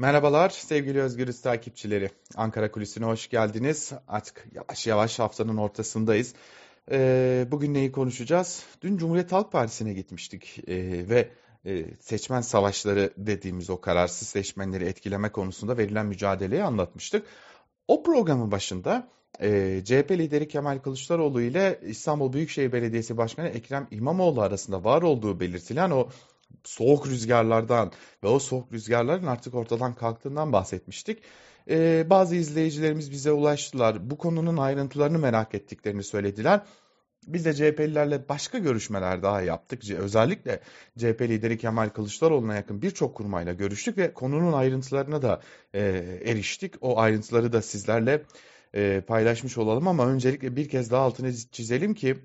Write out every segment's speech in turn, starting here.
Merhabalar sevgili Özgürüz takipçileri. Ankara Kulisi'ne hoş geldiniz. Artık yavaş yavaş haftanın ortasındayız. Ee, bugün neyi konuşacağız? Dün Cumhuriyet Halk Partisi'ne gitmiştik ee, ve e, seçmen savaşları dediğimiz o kararsız seçmenleri etkileme konusunda verilen mücadeleyi anlatmıştık. O programın başında e, CHP lideri Kemal Kılıçdaroğlu ile İstanbul Büyükşehir Belediyesi Başkanı Ekrem İmamoğlu arasında var olduğu belirtilen o soğuk rüzgarlardan ve o soğuk rüzgarların artık ortadan kalktığından bahsetmiştik. Ee, bazı izleyicilerimiz bize ulaştılar. Bu konunun ayrıntılarını merak ettiklerini söylediler. Biz de CHP'lilerle başka görüşmeler daha yaptık. Özellikle CHP lideri Kemal Kılıçdaroğlu'na yakın birçok kurmayla görüştük ve konunun ayrıntılarına da e, eriştik. O ayrıntıları da sizlerle e, paylaşmış olalım ama öncelikle bir kez daha altını çizelim ki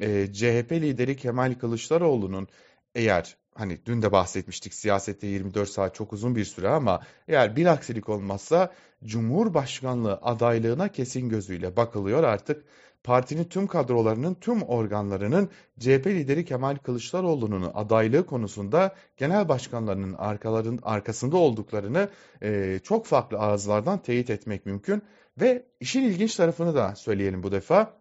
e, CHP lideri Kemal Kılıçdaroğlu'nun eğer hani dün de bahsetmiştik siyasette 24 saat çok uzun bir süre ama eğer bir aksilik olmazsa Cumhurbaşkanlığı adaylığına kesin gözüyle bakılıyor artık. Partinin tüm kadrolarının, tüm organlarının CHP lideri Kemal Kılıçdaroğlu'nun adaylığı konusunda genel başkanlarının arkaların arkasında olduklarını e, çok farklı ağızlardan teyit etmek mümkün. Ve işin ilginç tarafını da söyleyelim bu defa.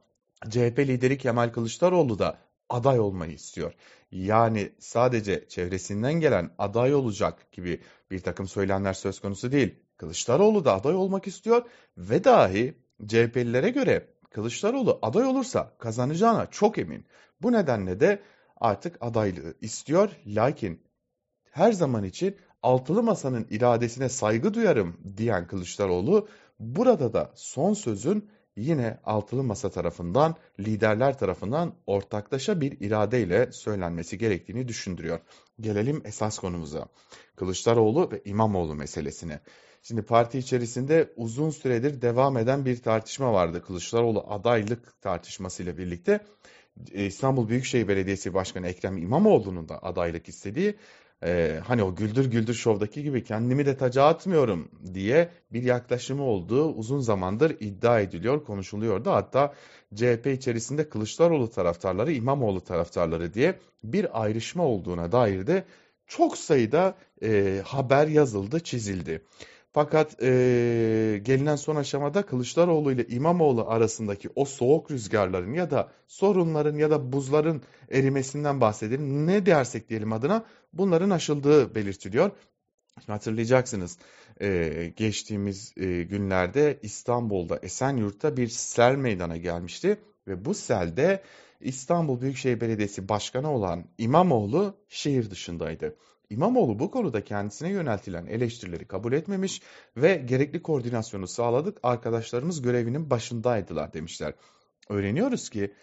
CHP lideri Kemal Kılıçdaroğlu da aday olmayı istiyor. Yani sadece çevresinden gelen aday olacak gibi bir takım söylemler söz konusu değil. Kılıçdaroğlu da aday olmak istiyor ve dahi CHP'lilere göre Kılıçdaroğlu aday olursa kazanacağına çok emin. Bu nedenle de artık adaylığı istiyor. Lakin her zaman için altılı masanın iradesine saygı duyarım diyen Kılıçdaroğlu burada da son sözün yine altılı masa tarafından, liderler tarafından ortaklaşa bir iradeyle söylenmesi gerektiğini düşündürüyor. Gelelim esas konumuza. Kılıçdaroğlu ve İmamoğlu meselesine. Şimdi parti içerisinde uzun süredir devam eden bir tartışma vardı. Kılıçdaroğlu adaylık tartışmasıyla birlikte İstanbul Büyükşehir Belediyesi Başkanı Ekrem İmamoğlu'nun da adaylık istediği e, hani o Güldür Güldür Show'daki gibi kendimi de taca atmıyorum diye bir yaklaşımı olduğu uzun zamandır iddia ediliyor, konuşuluyordu. Hatta CHP içerisinde Kılıçdaroğlu taraftarları, İmamoğlu taraftarları diye bir ayrışma olduğuna dair de çok sayıda e, haber yazıldı, çizildi. Fakat e, gelinen son aşamada Kılıçdaroğlu ile İmamoğlu arasındaki o soğuk rüzgarların ya da sorunların ya da buzların erimesinden bahsedelim. Ne dersek diyelim adına bunların aşıldığı belirtiliyor. Hatırlayacaksınız e, geçtiğimiz e, günlerde İstanbul'da Esenyurt'ta bir sel meydana gelmişti. Ve bu selde İstanbul Büyükşehir Belediyesi Başkanı olan İmamoğlu şehir dışındaydı. İmamoğlu bu konuda kendisine yöneltilen eleştirileri kabul etmemiş ve gerekli koordinasyonu sağladık. Arkadaşlarımız görevinin başındaydılar demişler. Öğreniyoruz ki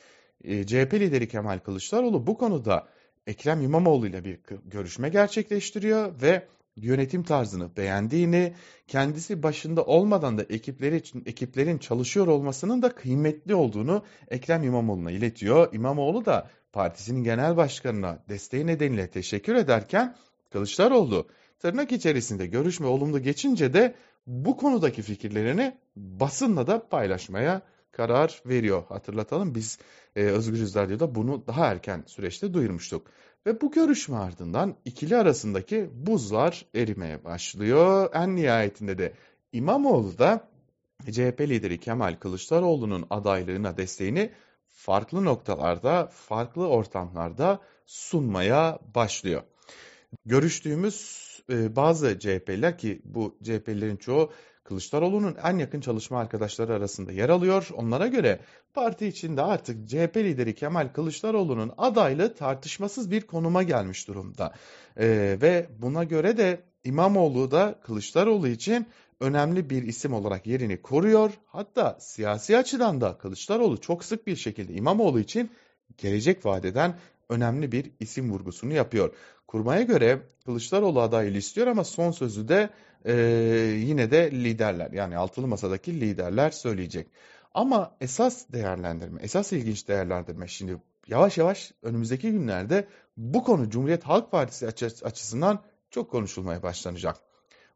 e, CHP lideri Kemal Kılıçdaroğlu bu konuda Ekrem İmamoğlu ile bir görüşme gerçekleştiriyor ve yönetim tarzını beğendiğini, kendisi başında olmadan da ekipleri için ekiplerin çalışıyor olmasının da kıymetli olduğunu Ekrem İmamoğlu'na iletiyor. İmamoğlu da partisinin genel başkanına desteği nedeniyle teşekkür ederken Kılıçdaroğlu tırnak içerisinde görüşme olumlu geçince de bu konudaki fikirlerini basınla da paylaşmaya karar veriyor. Hatırlatalım biz e, Özgür Radyo'da bunu daha erken süreçte duyurmuştuk. Ve bu görüşme ardından ikili arasındaki buzlar erimeye başlıyor. En nihayetinde de İmamoğlu da CHP lideri Kemal Kılıçdaroğlu'nun adaylığına desteğini farklı noktalarda, farklı ortamlarda sunmaya başlıyor. Görüştüğümüz e, bazı CHP'liler ki bu CHP'lilerin çoğu Kılıçdaroğlu'nun en yakın çalışma arkadaşları arasında yer alıyor. Onlara göre parti içinde artık CHP lideri Kemal Kılıçdaroğlu'nun adaylığı tartışmasız bir konuma gelmiş durumda. Ee, ve buna göre de İmamoğlu da Kılıçdaroğlu için önemli bir isim olarak yerini koruyor. Hatta siyasi açıdan da Kılıçdaroğlu çok sık bir şekilde İmamoğlu için gelecek vadeden önemli bir isim vurgusunu yapıyor. Kurmaya göre Kılıçdaroğlu adaylı istiyor ama son sözü de e, yine de liderler yani altılı masadaki liderler söyleyecek. Ama esas değerlendirme, esas ilginç değerlendirme şimdi yavaş yavaş önümüzdeki günlerde bu konu Cumhuriyet Halk Partisi açısından çok konuşulmaya başlanacak.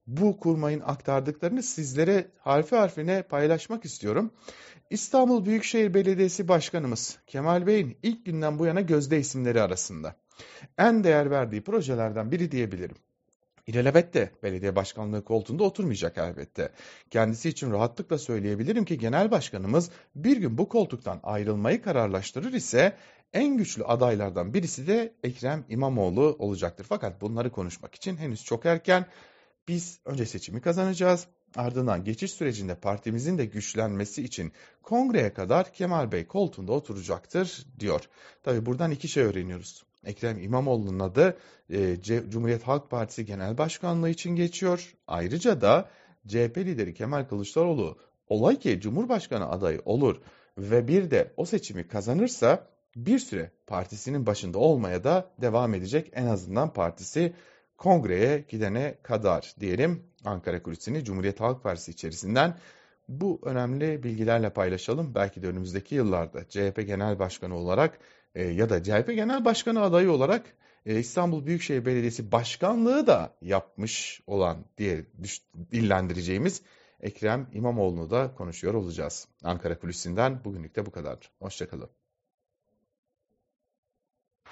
Bu kurmayın aktardıklarını sizlere harfi harfine paylaşmak istiyorum. İstanbul Büyükşehir Belediyesi Başkanımız Kemal Bey'in ilk günden bu yana gözde isimleri arasında. En değer verdiği projelerden biri diyebilirim. İlelebet de belediye başkanlığı koltuğunda oturmayacak elbette. Kendisi için rahatlıkla söyleyebilirim ki genel başkanımız bir gün bu koltuktan ayrılmayı kararlaştırır ise en güçlü adaylardan birisi de Ekrem İmamoğlu olacaktır. Fakat bunları konuşmak için henüz çok erken. Biz önce seçimi kazanacağız. Ardından geçiş sürecinde partimizin de güçlenmesi için kongreye kadar Kemal Bey koltuğunda oturacaktır diyor. Tabi buradan iki şey öğreniyoruz. Ekrem İmamoğlu'nun adı e, Cumhuriyet Halk Partisi Genel Başkanlığı için geçiyor. Ayrıca da CHP lideri Kemal Kılıçdaroğlu olay ki Cumhurbaşkanı adayı olur ve bir de o seçimi kazanırsa bir süre partisinin başında olmaya da devam edecek. En azından partisi kongreye gidene kadar diyelim Ankara Kulisi'ni Cumhuriyet Halk Partisi içerisinden bu önemli bilgilerle paylaşalım. Belki de önümüzdeki yıllarda CHP Genel Başkanı olarak e, ya da CHP Genel Başkanı adayı olarak e, İstanbul Büyükşehir Belediyesi Başkanlığı da yapmış olan diye dillendireceğimiz Ekrem İmamoğlu'nu da konuşuyor olacağız. Ankara Kulisi'nden bugünlük de bu kadar. Hoşçakalın.